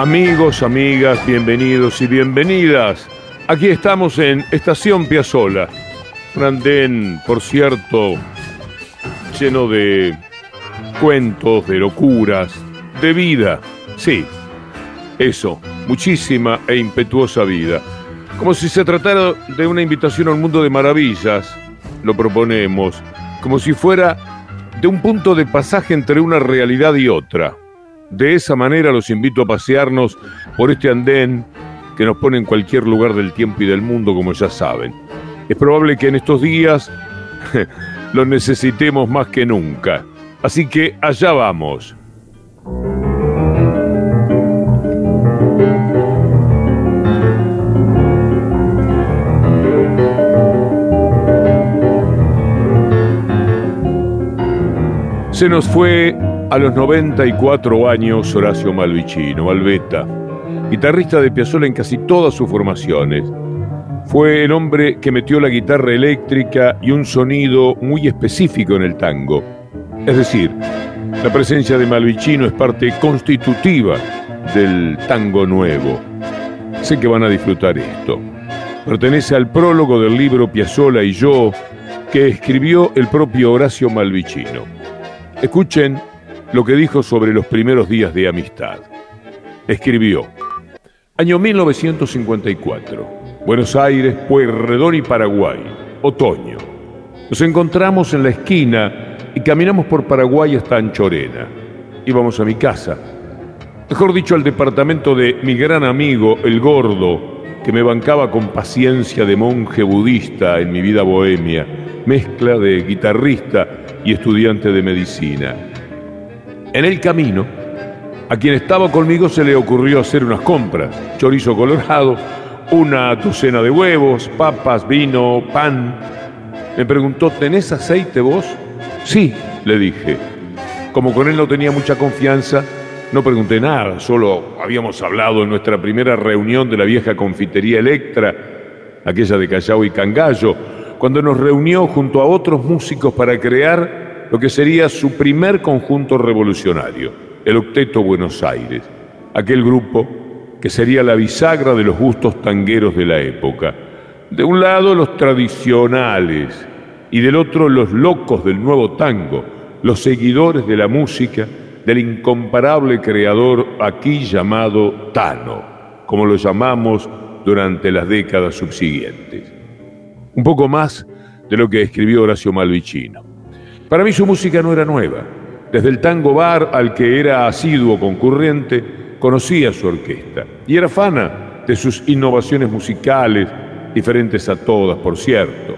Amigos, amigas, bienvenidos y bienvenidas. Aquí estamos en Estación Piazzola. Un andén, por cierto, lleno de cuentos, de locuras, de vida. Sí, eso, muchísima e impetuosa vida. Como si se tratara de una invitación a un mundo de maravillas, lo proponemos, como si fuera de un punto de pasaje entre una realidad y otra. De esa manera los invito a pasearnos por este andén que nos pone en cualquier lugar del tiempo y del mundo, como ya saben. Es probable que en estos días lo necesitemos más que nunca. Así que allá vamos. Se nos fue a los 94 años Horacio Malvicino, Malveta, guitarrista de Piazzolla en casi todas sus formaciones. Fue el hombre que metió la guitarra eléctrica y un sonido muy específico en el tango. Es decir, la presencia de Malvicino es parte constitutiva del tango nuevo. Sé que van a disfrutar esto. Pertenece al prólogo del libro Piazzolla y yo que escribió el propio Horacio Malvicino. Escuchen lo que dijo sobre los primeros días de amistad. Escribió, año 1954, Buenos Aires, Pueyrredón y Paraguay, otoño. Nos encontramos en la esquina y caminamos por Paraguay hasta Anchorena. Íbamos a mi casa, mejor dicho al departamento de mi gran amigo, el gordo, que me bancaba con paciencia de monje budista en mi vida bohemia, mezcla de guitarrista y estudiante de medicina. En el camino, a quien estaba conmigo se le ocurrió hacer unas compras, chorizo colorado, una docena de huevos, papas, vino, pan. Me preguntó, ¿tenés aceite vos? Sí, le dije. Como con él no tenía mucha confianza, no pregunté nada, solo habíamos hablado en nuestra primera reunión de la vieja confitería Electra, aquella de Callao y Cangallo, cuando nos reunió junto a otros músicos para crear lo que sería su primer conjunto revolucionario, el Octeto Buenos Aires, aquel grupo que sería la bisagra de los gustos tangueros de la época. De un lado los tradicionales y del otro los locos del nuevo tango, los seguidores de la música del incomparable creador aquí llamado Tano, como lo llamamos durante las décadas subsiguientes. Un poco más de lo que escribió Horacio Malvicino. Para mí su música no era nueva. Desde el tango bar al que era asiduo concurrente, conocía su orquesta y era fana de sus innovaciones musicales, diferentes a todas, por cierto.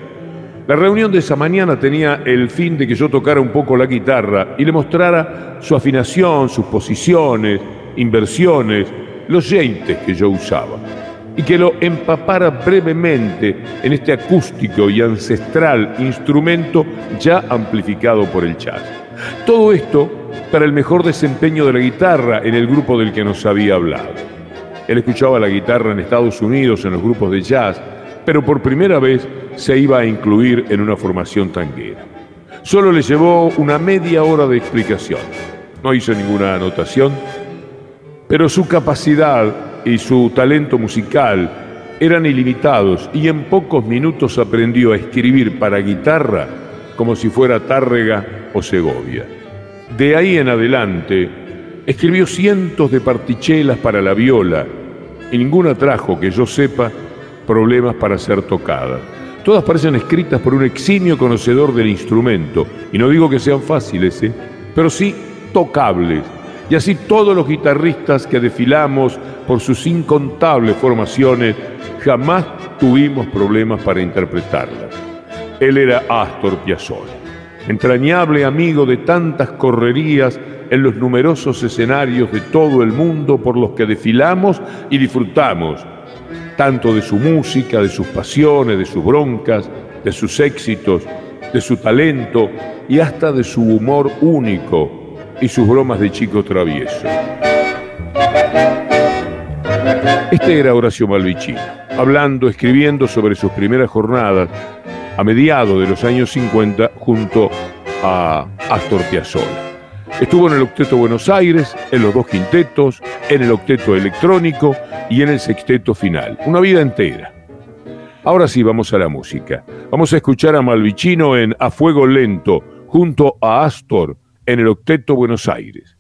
La reunión de esa mañana tenía el fin de que yo tocara un poco la guitarra y le mostrara su afinación, sus posiciones, inversiones, los jeites que yo usaba y que lo empapara brevemente en este acústico y ancestral instrumento ya amplificado por el jazz. Todo esto para el mejor desempeño de la guitarra en el grupo del que nos había hablado. Él escuchaba la guitarra en Estados Unidos en los grupos de jazz, pero por primera vez se iba a incluir en una formación tanguera. Solo le llevó una media hora de explicación. No hizo ninguna anotación, pero su capacidad y su talento musical eran ilimitados y en pocos minutos aprendió a escribir para guitarra como si fuera Tárrega o Segovia. De ahí en adelante escribió cientos de partichelas para la viola y ninguna trajo, que yo sepa, problemas para ser tocadas. Todas parecen escritas por un eximio conocedor del instrumento, y no digo que sean fáciles, ¿eh? pero sí tocables. Y así todos los guitarristas que desfilamos por sus incontables formaciones jamás tuvimos problemas para interpretarlas. Él era Astor Piazzolla, entrañable amigo de tantas correrías en los numerosos escenarios de todo el mundo por los que desfilamos y disfrutamos tanto de su música, de sus pasiones, de sus broncas, de sus éxitos, de su talento y hasta de su humor único y sus bromas de chico travieso. Este era Horacio Malvicino, hablando, escribiendo sobre sus primeras jornadas a mediados de los años 50 junto a Astor Piazzolla. Estuvo en el Octeto Buenos Aires, en los dos quintetos, en el Octeto Electrónico y en el Sexteto Final. Una vida entera. Ahora sí, vamos a la música. Vamos a escuchar a Malvicino en A Fuego Lento, junto a Astor, en el Octeto Buenos Aires.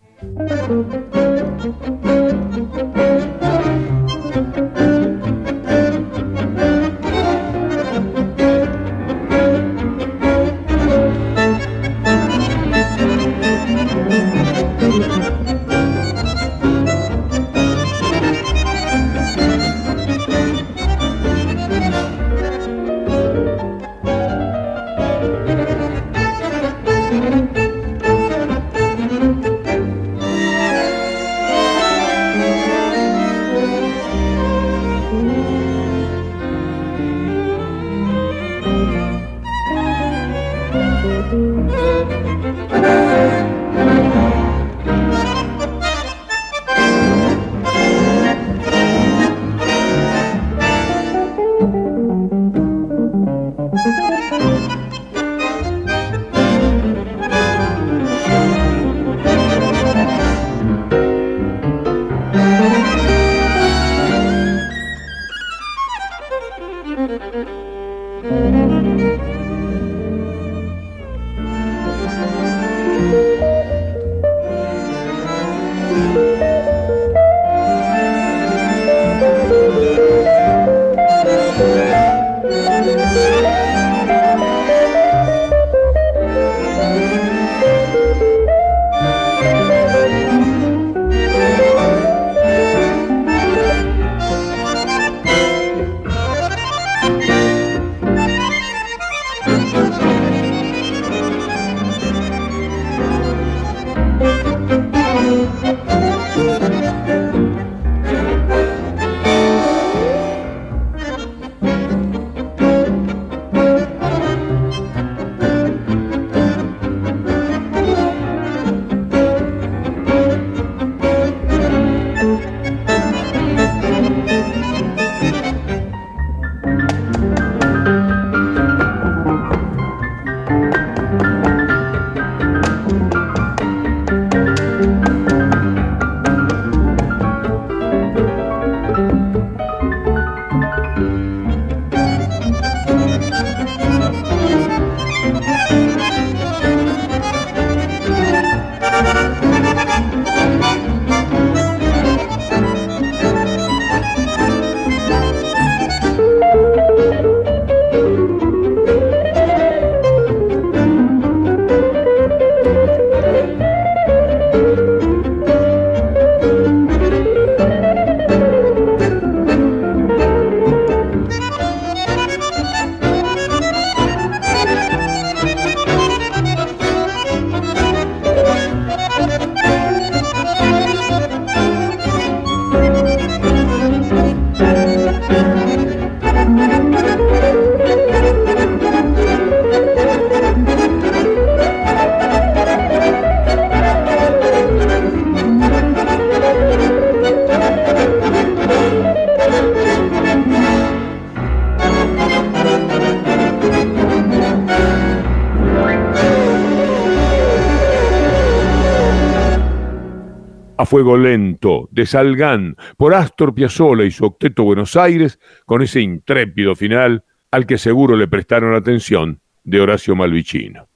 Fuego Lento, de Salgán, por Astor Piazzolla y su octeto Buenos Aires, con ese intrépido final al que seguro le prestaron atención de Horacio Malvicino.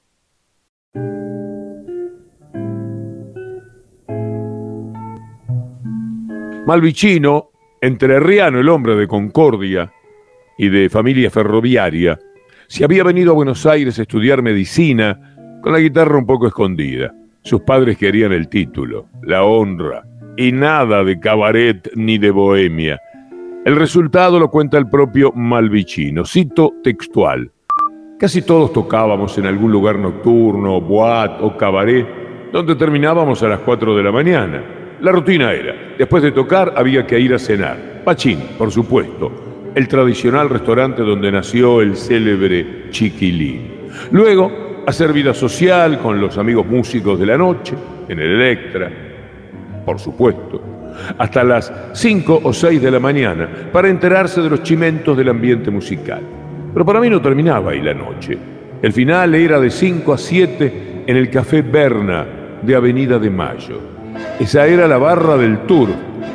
Malvicino, entrerriano el hombre de Concordia, y de familia ferroviaria, se había venido a Buenos Aires a estudiar medicina con la guitarra un poco escondida. Sus padres querían el título, la honra, y nada de cabaret ni de bohemia. El resultado lo cuenta el propio Malvicino, cito textual. Casi todos tocábamos en algún lugar nocturno, boat o cabaret, donde terminábamos a las 4 de la mañana. La rutina era, después de tocar había que ir a cenar. Pachín, por supuesto, el tradicional restaurante donde nació el célebre Chiquilín. Luego, hacer vida social con los amigos músicos de la noche, en el Electra, por supuesto, hasta las 5 o 6 de la mañana para enterarse de los chimentos del ambiente musical. Pero para mí no terminaba ahí la noche. El final era de 5 a 7 en el Café Berna de Avenida de Mayo. Esa era la barra del tour,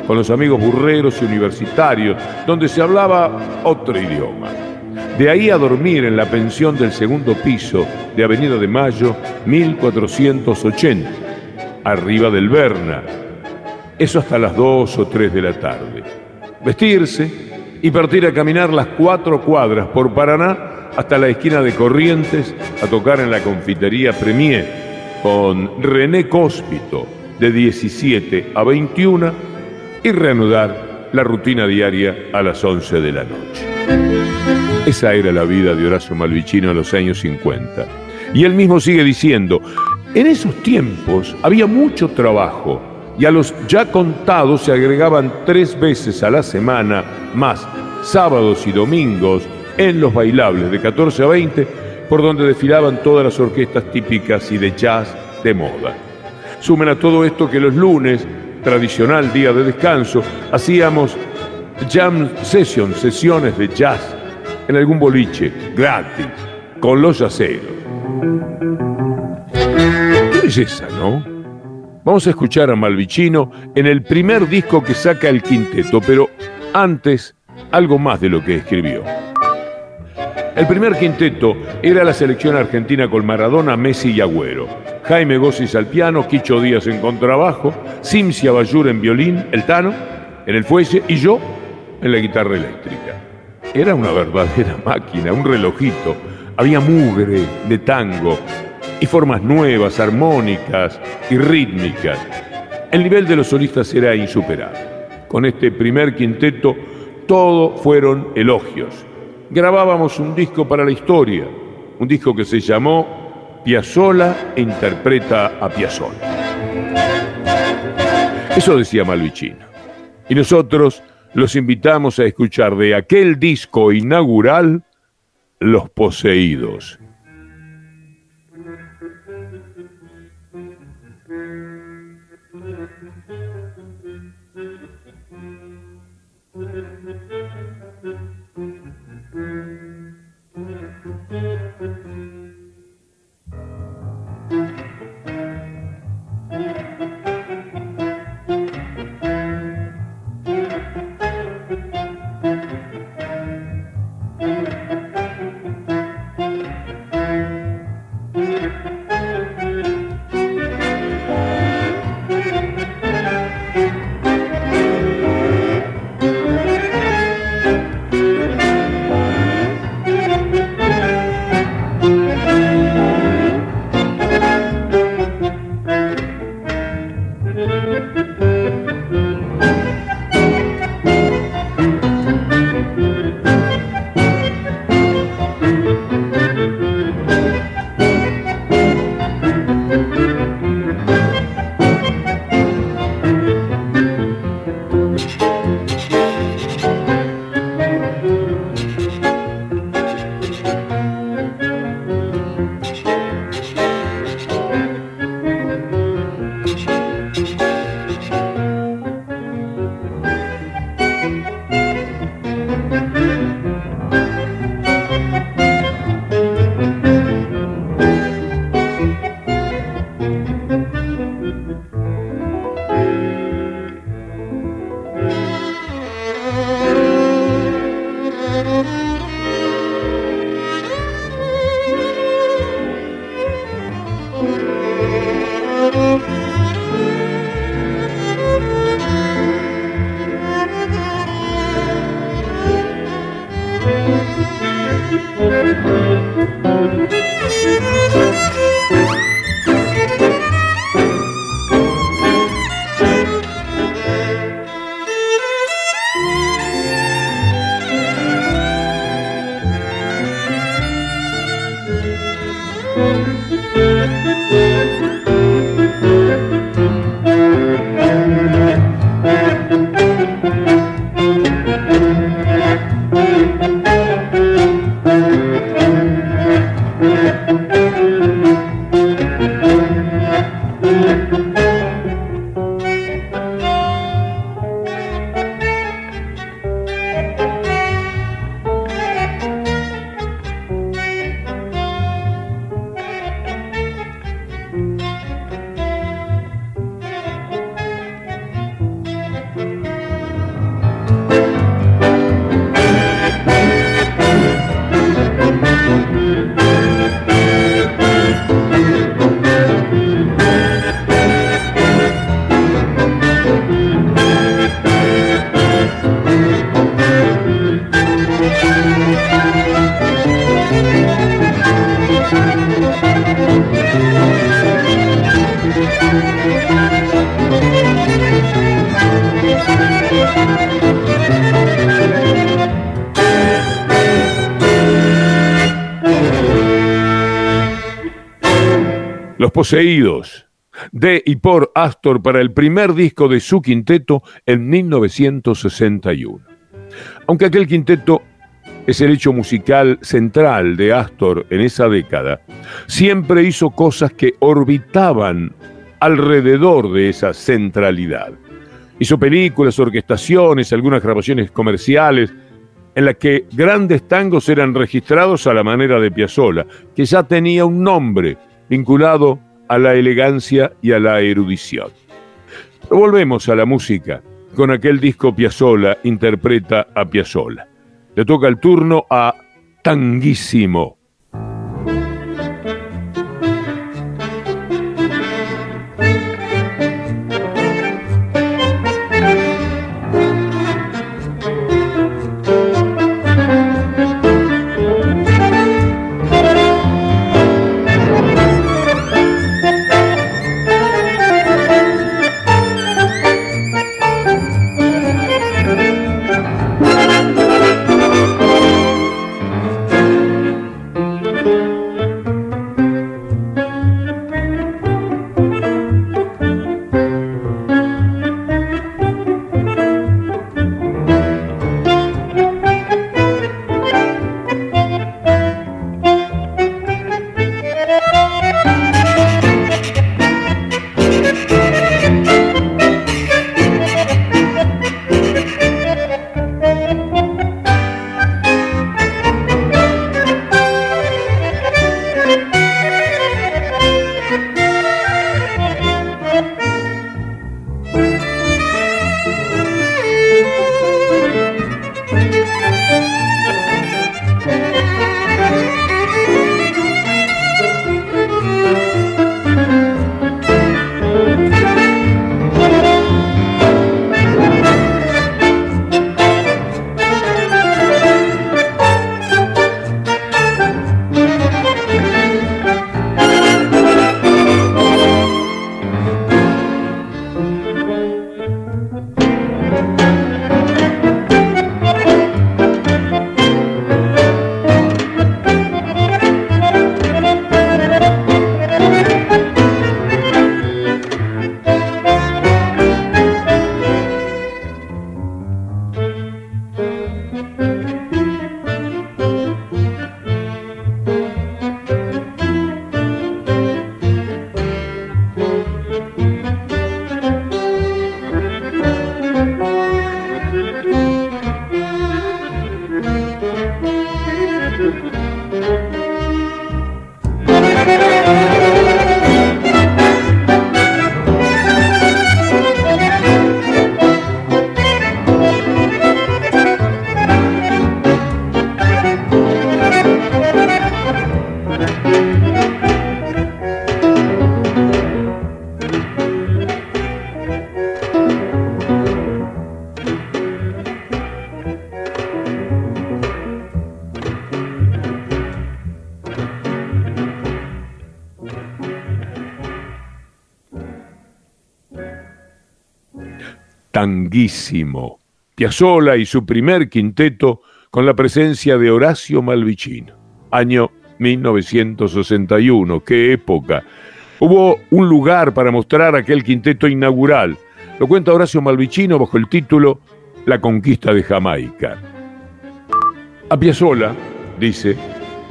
con los amigos burreros y universitarios, donde se hablaba otro idioma. De ahí a dormir en la pensión del segundo piso de Avenida de Mayo, 1480, arriba del Berna, eso hasta las dos o tres de la tarde. Vestirse y partir a caminar las cuatro cuadras por Paraná hasta la esquina de Corrientes a tocar en la confitería Premier con René Cóspito de 17 a 21 y reanudar la rutina diaria a las 11 de la noche. Esa era la vida de Horacio Malvicino en los años 50. Y él mismo sigue diciendo, en esos tiempos había mucho trabajo y a los ya contados se agregaban tres veces a la semana más sábados y domingos en los bailables de 14 a 20 por donde desfilaban todas las orquestas típicas y de jazz de moda. Sumen a todo esto que los lunes, tradicional día de descanso, hacíamos jam sessions, sesiones de jazz en algún boliche, gratis, con los yaceros. Qué belleza, ¿no? Vamos a escuchar a Malvicino en el primer disco que saca el quinteto, pero antes algo más de lo que escribió. El primer quinteto era la selección argentina con Maradona, Messi y Agüero. Jaime Gossis al piano, Quicho Díaz en contrabajo, Simcia Bayur en violín, el Tano en el fuelle y yo en la guitarra eléctrica. Era una verdadera máquina, un relojito. Había mugre de tango, y formas nuevas, armónicas y rítmicas. El nivel de los solistas era insuperable. Con este primer quinteto todo fueron elogios. Grabábamos un disco para la historia, un disco que se llamó Piazzola interpreta a Piazzola. Eso decía Malvicino. Y nosotros los invitamos a escuchar de aquel disco inaugural Los Poseídos. De y por Astor para el primer disco de su quinteto en 1961. Aunque aquel quinteto es el hecho musical central de Astor en esa década, siempre hizo cosas que orbitaban alrededor de esa centralidad. Hizo películas, orquestaciones, algunas grabaciones comerciales, en las que grandes tangos eran registrados a la manera de Piazzolla, que ya tenía un nombre vinculado a la elegancia y a la erudición. volvemos a la música. Con aquel disco Piazzolla interpreta a Piazzolla. Le toca el turno a Tanguísimo. Tanguísimo. Piazzolla y su primer quinteto con la presencia de Horacio Malvicino. Año 1961. ¡Qué época! Hubo un lugar para mostrar aquel quinteto inaugural. Lo cuenta Horacio Malvicino bajo el título La conquista de Jamaica. A Piazzolla, dice,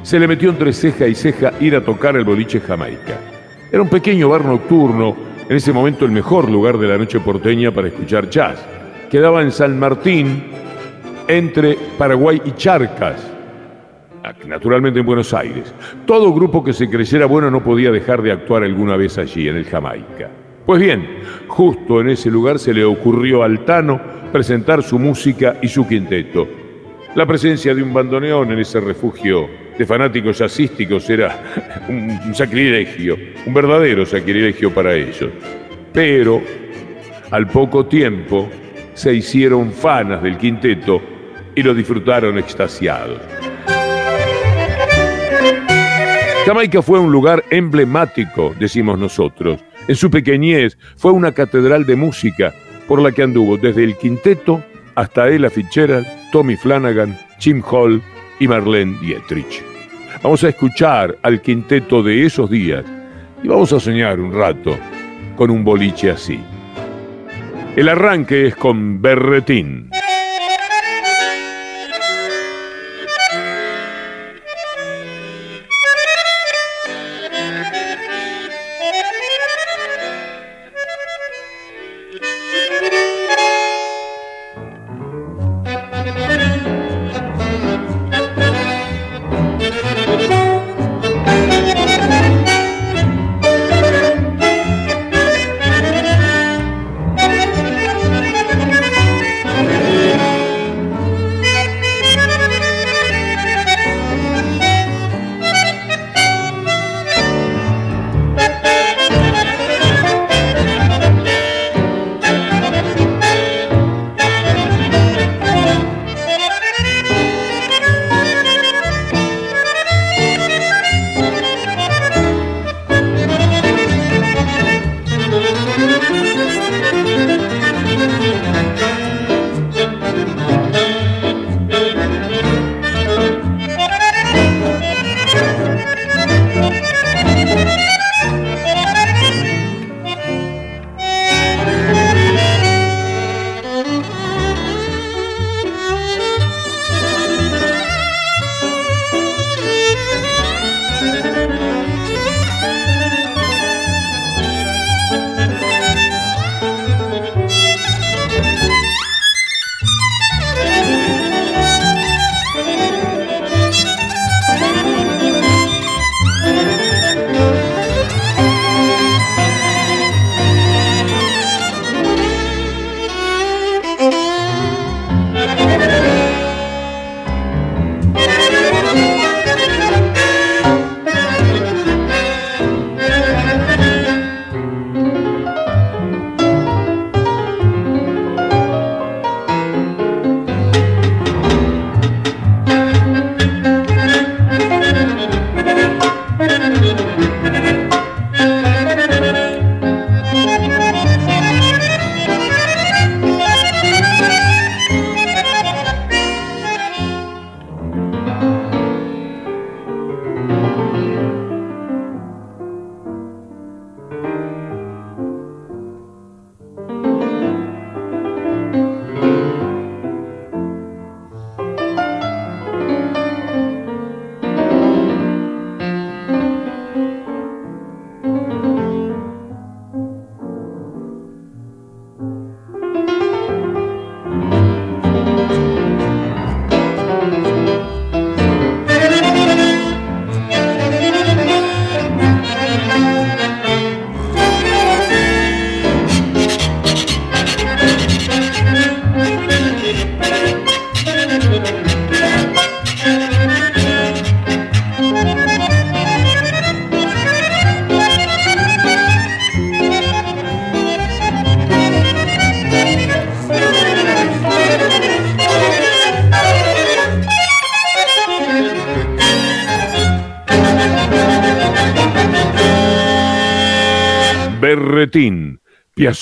se le metió entre ceja y ceja ir a tocar el boliche Jamaica. Era un pequeño bar nocturno, en ese momento el mejor lugar de la noche porteña para escuchar jazz. Quedaba en San Martín, entre Paraguay y Charcas, naturalmente en Buenos Aires. Todo grupo que se creyera bueno no podía dejar de actuar alguna vez allí, en el Jamaica. Pues bien, justo en ese lugar se le ocurrió al Tano presentar su música y su quinteto. La presencia de un bandoneón en ese refugio de fanáticos jazzísticos era un, sacrilegio, un verdadero sacrilegio para ellos. Pero, al poco tiempo, se hicieron fanas del quinteto y lo disfrutaron extasiados. Jamaica fue un lugar emblemático, decimos nosotros. En su pequeñez fue una catedral de música por la que anduvo desde el quinteto hasta Ella Fitzgerald, Tommy Flanagan, Jim Hall y Marlene Dietrich. Vamos a escuchar al quinteto de esos días y vamos a soñar un rato con un boliche así. El arranque es con Berretín.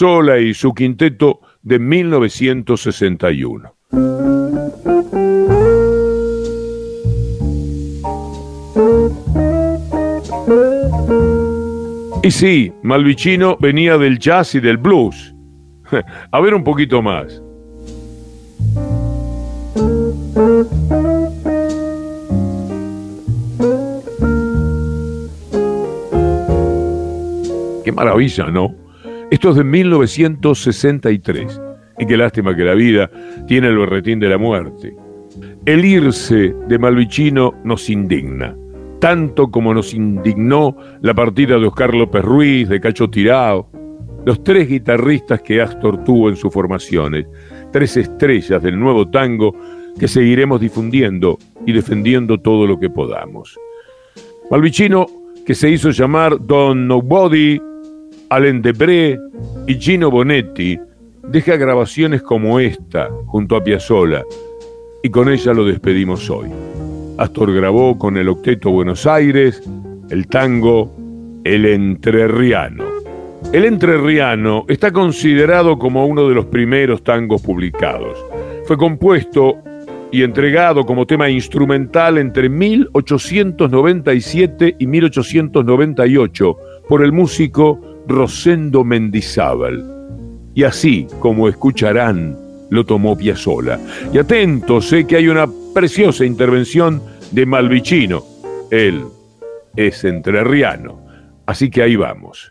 Piazzolla y su quinteto de 1961. Y sí, Malvicino venía del jazz y del blues. A ver un poquito más. Qué maravilla, ¿no? Esto es de 1963. Y qué lástima que la vida tiene el berretín de la muerte. El irse de Malvicino nos indigna, tanto como nos indignó la partida de Oscar López Ruiz, de Cacho Tirao, los tres guitarristas que Astor tuvo en sus formaciones, tres estrellas del nuevo tango que seguiremos difundiendo y defendiendo todo lo que podamos. Malvicino, que se hizo llamar Don Nobody, Alain Debré y Gino Bonetti, deja grabaciones como esta junto a Piazzolla y con ella lo despedimos hoy. Astor grabó con el Octeto Buenos Aires el tango El Entrerriano. El Entrerriano está considerado como uno de los primeros tangos publicados. Fue compuesto y entregado como tema instrumental entre 1897 y 1898 por el músico Rosendo Mendizábal. Y así como escucharán, lo tomó Piazzola. Y atentos, sé que hay una preciosa intervención de Malvicino. Él es entrerriano. Así que ahí vamos.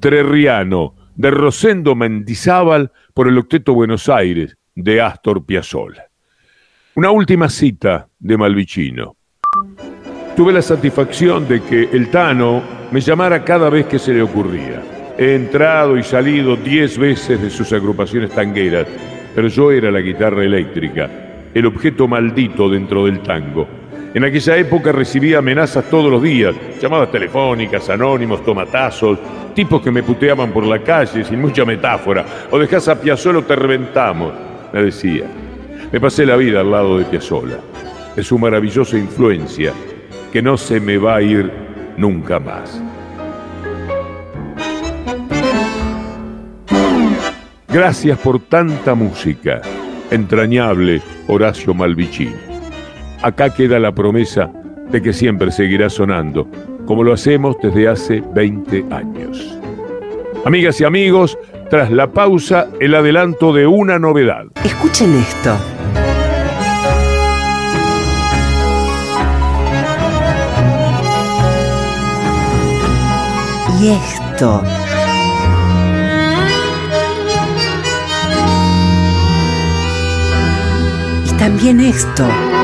Entrerriano de Rosendo Mendizábal por el Octeto Buenos Aires de Astor Piazzolla. Una última cita de Malvicino. Tuve la satisfacción de que el Tano me llamara cada vez que se le ocurría. He entrado y salido diez veces de sus agrupaciones tangueras, pero yo era la guitarra eléctrica, el objeto maldito dentro del tango. En aquella época recibía amenazas todos los días, llamadas telefónicas, anónimos, tomatazos, tipos que me puteaban por la calle sin mucha metáfora, o dejás a Piazzolla o te reventamos, me decía. Me pasé la vida al lado de Piazzolla, de su maravillosa influencia, que no se me va a ir nunca más. Gracias por tanta música. Entrañable Horacio Malvicini. Acá queda la promesa de que siempre seguirá sonando, como lo hacemos desde hace 20 años. Amigas y amigos, tras la pausa, el adelanto de una novedad. Escuchen esto. Y esto. también esto.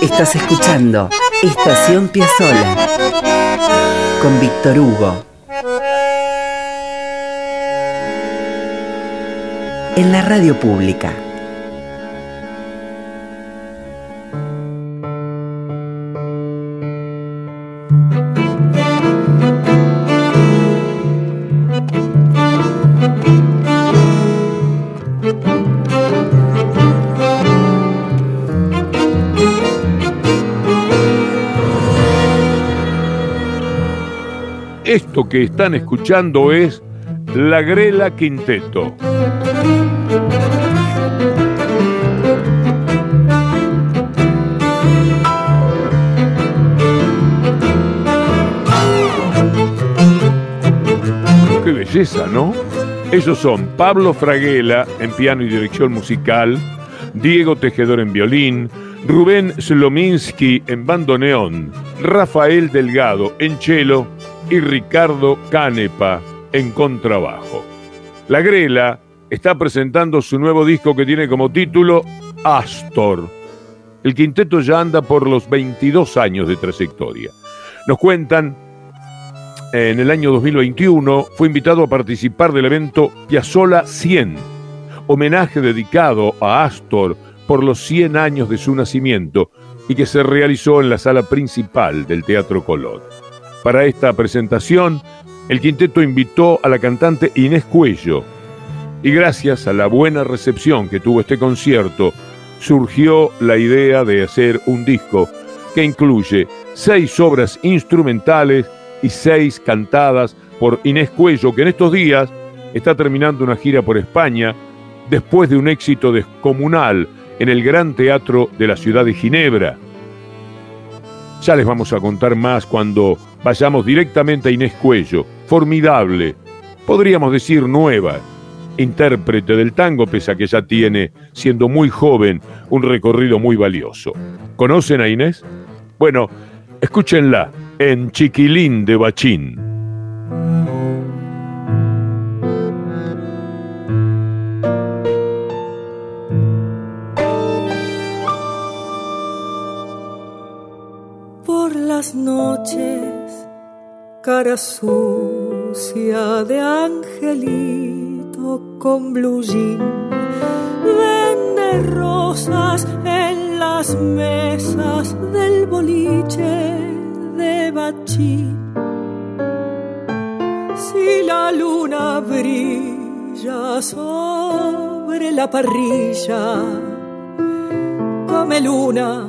Estás escuchando Estación Piazzola con Víctor Hugo. En la radio pública. Que están escuchando es La Grela Quinteto. Qué belleza, ¿no? Ellos son Pablo Fraguela en piano y dirección musical, Diego Tejedor en violín, Rubén Slominski en bandoneón, Rafael Delgado en cello y Ricardo Canepa en contrabajo. La Grela está presentando su nuevo disco que tiene como título Astor. El quinteto ya anda por los 22 años de trayectoria. Nos cuentan, en el año 2021 fue invitado a participar del evento Piazzola 100, homenaje dedicado a Astor por los 100 años de su nacimiento y que se realizó en la sala principal del Teatro Colón. Para esta presentación, el quinteto invitó a la cantante Inés Cuello y gracias a la buena recepción que tuvo este concierto, surgió la idea de hacer un disco que incluye seis obras instrumentales y seis cantadas por Inés Cuello, que en estos días está terminando una gira por España después de un éxito descomunal en el Gran Teatro de la ciudad de Ginebra. Ya les vamos a contar más cuando vayamos directamente a Inés Cuello, formidable, podríamos decir nueva, intérprete del tango, pese a que ya tiene, siendo muy joven, un recorrido muy valioso. ¿Conocen a Inés? Bueno, escúchenla en Chiquilín de Bachín. las noches, cara sucia de angelito con blue jean, vende rosas en las mesas del boliche de bachín. Si la luna brilla sobre la parrilla, come luna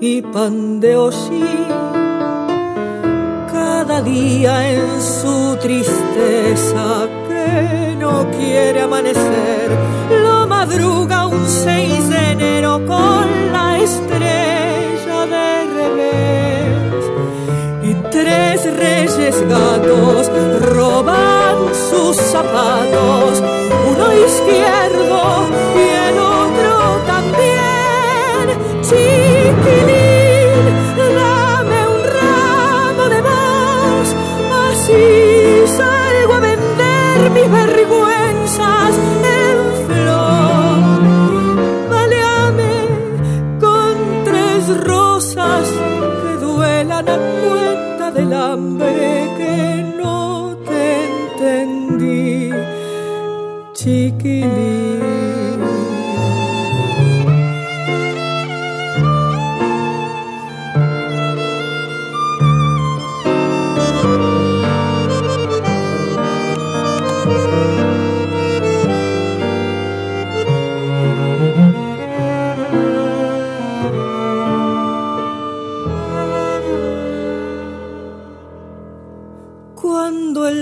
y pan de Cada día en su tristeza que no quiere amanecer, lo madruga un 6 de enero con la estrella de revés. Y tres reyes gatos roban sus zapatos, uno izquierdo y el otro también. Chiquilín.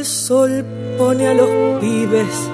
sol pone a los pibes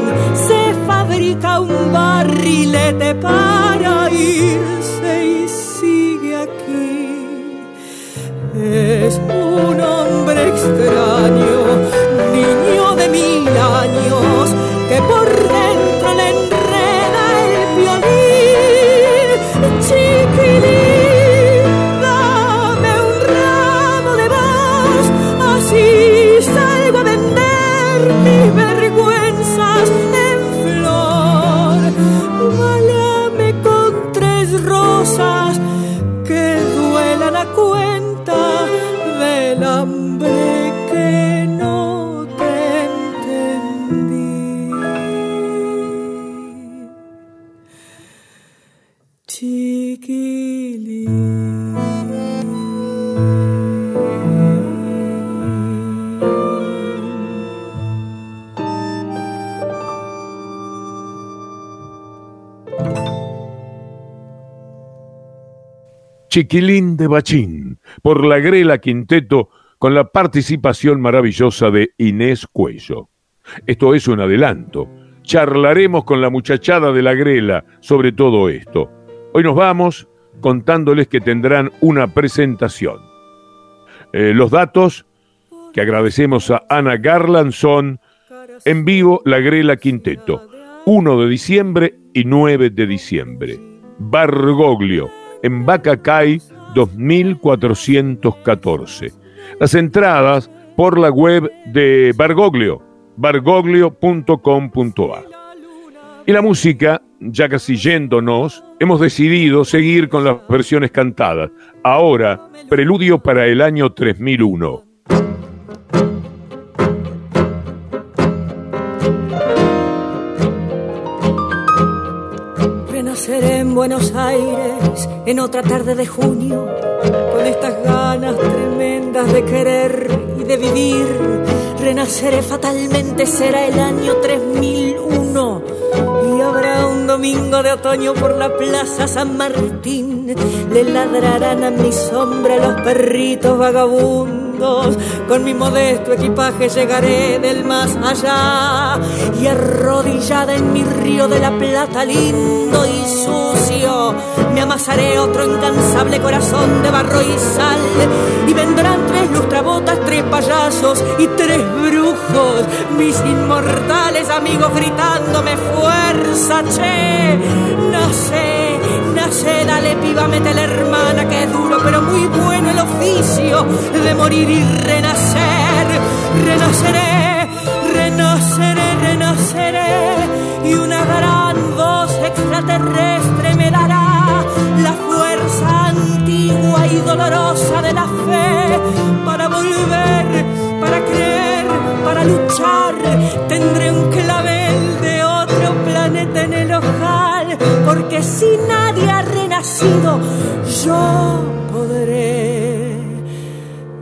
un barrilete para irse y sigue aquí. Es un hombre extraño, niño Chiquilín de Bachín, por la Grela Quinteto, con la participación maravillosa de Inés Cuello. Esto es un adelanto. Charlaremos con la muchachada de la Grela sobre todo esto. Hoy nos vamos contándoles que tendrán una presentación. Eh, los datos que agradecemos a Ana Garland son en vivo la Grela Quinteto, 1 de diciembre y 9 de diciembre. Bargoglio, en Bacacay 2414. Las entradas por la web de Bargoglio, bargoglio.com.ar. Y la música, ya casi yéndonos, hemos decidido seguir con las versiones cantadas. Ahora, preludio para el año 3001. Buenos Aires en otra tarde de junio, con estas ganas tremendas de querer y de vivir. Renaceré fatalmente, será el año 3001 y habrá un domingo de otoño por la plaza San Martín. Le ladrarán a mi sombra los perritos vagabundos. Con mi modesto equipaje llegaré del más allá. Y arrodillada en mi río de la plata lindo y sucio me amasaré otro incansable corazón de barro y sal. Y vendrán tres lustrabotas, tres payasos y tres brujos, mis inmortales amigos gritándome fuerza, che, nace, nace, mete la hermana que es duro pero muy bueno el oficio de morir y renacer, renaceré, renaceré, renaceré y una gran voz extraterrestre me dará la fuerza antigua y dolorosa de la fe para volver, para creer, para luchar. Tendré un clavel de otro planeta en el ojal, porque si nadie renacido, yo podré.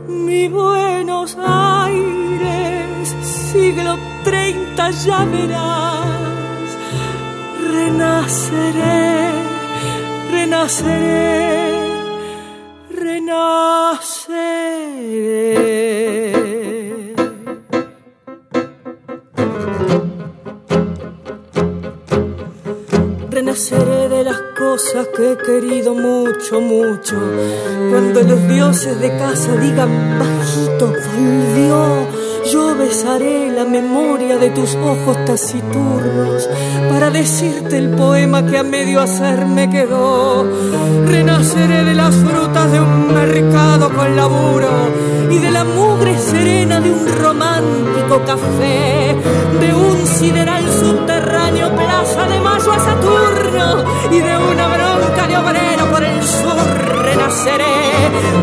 Mi Buenos Aires, siglo 30 ya verás, renaceré, renaceré. He querido mucho, mucho. Cuando los dioses de casa digan bajito, volvió yo besaré la memoria de tus ojos taciturnos para decirte el poema que a medio hacer me quedó. Renaceré de las frutas de un mercado con laburo y de la mugre serena de un romántico café, de un sideral subterráneo plaza de mayo a Saturno y de una bronca de obrero por el sur renaceré.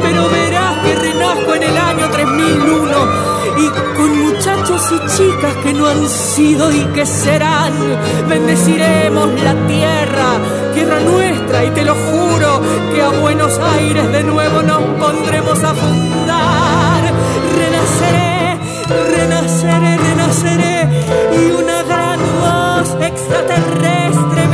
Pero verás que renazco en el año 3001 y con muchachos y chicas que no han sido y que serán. Bendeciremos la tierra, tierra nuestra, y te lo juro que a Buenos Aires de nuevo nos pondremos a fundar. Renaceré, renaceré, renaceré, y una gran voz extraterrestre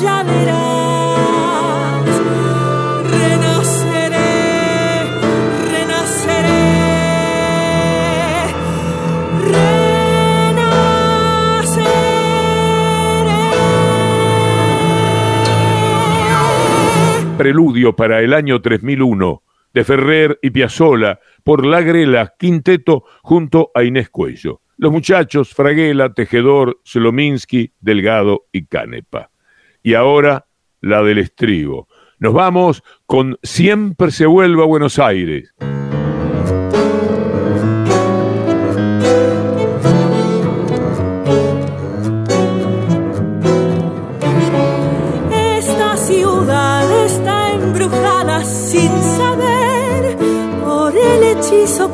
ya verás. preludio para el año 3001 de Ferrer y Piazzolla por La Grela Quinteto junto a Inés Cuello. Los muchachos Fraguela, Tejedor, Solominsky, Delgado y Canepa. Y ahora la del estribo. Nos vamos con Siempre se vuelve a Buenos Aires.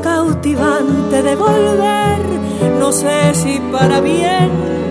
cautivante de volver. No sé si para bien,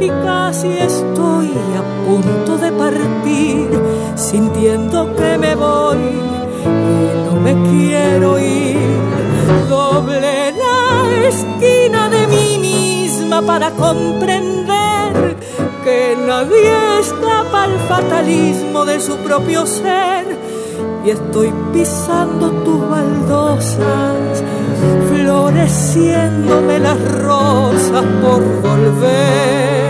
y casi estoy a punto de partir, sintiendo que me voy y no me quiero ir. Doble la esquina de mí misma para comprender que nadie escapa al fatalismo de su propio ser y estoy pisando tus baldosas, floreciéndome las rosas por volver.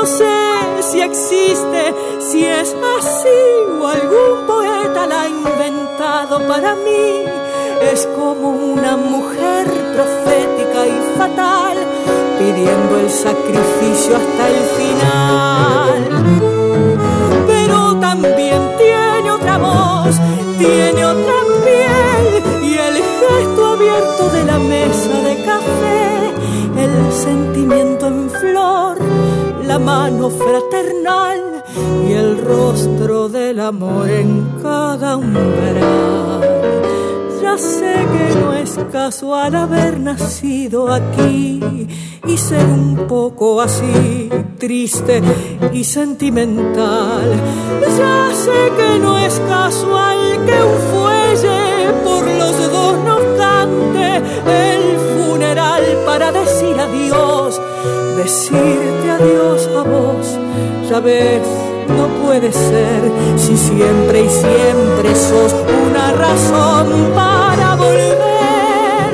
No sé si existe, si es así o algún poeta la ha inventado para mí. Es como una mujer profética y fatal, pidiendo el sacrificio hasta el final también tiene otra voz, tiene otra piel y el gesto abierto de la mesa de café, el sentimiento la mano fraternal y el rostro del amor en cada umbral. Ya sé que no es casual haber nacido aquí y ser un poco así, triste y sentimental. Ya sé que no es casual que un fuelle por los dos nos cante el funeral para decir adiós, decirte adiós a vos, ya ves no puede ser si siempre y siempre sos una razón para volver.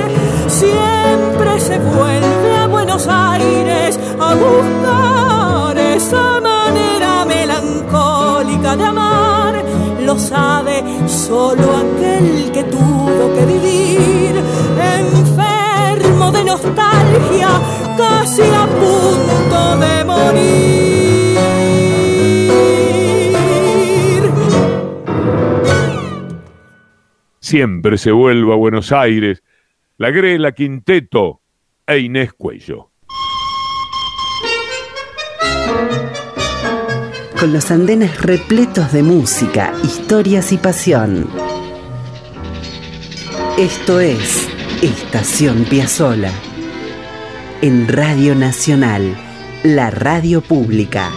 Siempre se vuelve a Buenos Aires a buscar esa manera melancólica de amar. Lo sabe solo aquel que tuvo que vivir nostalgia, casi a punto de morir. siempre se vuelva a Buenos Aires, la Grela Quinteto e Inés Cuello. Con los andenes repletos de música, historias y pasión. Esto es Estación Piazzola. En Radio Nacional, la radio pública.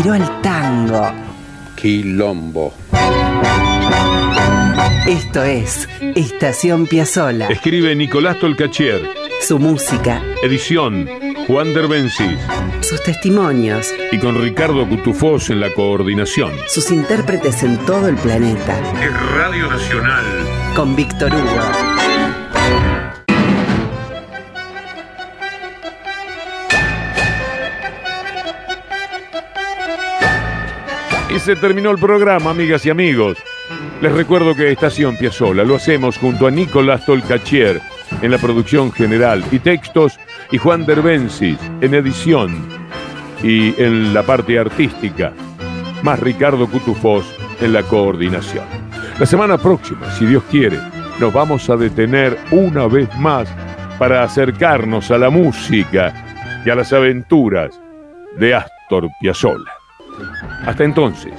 Y estiró el tango. Quilombo. Esto es Estación Piazzola. Escribe Nicolás Tolcachier. Su música. Edición Juan Derbencis. Sus testimonios. Y con Ricardo Cutufós en la coordinación. Sus intérpretes en todo el planeta. Es Radio Nacional. Con Víctor Hugo. Se terminó el programa, amigas y amigos. Les recuerdo que Estación Piazzola lo hacemos junto a Nicolás Tolcachier en la producción general y textos y Juan Derbensis en edición y en la parte artística, más Ricardo Cutufós en la coordinación. La semana próxima, si Dios quiere, nos vamos a detener una vez más para acercarnos a la música y a las aventuras de Astor Piazzolla. Hasta entonces,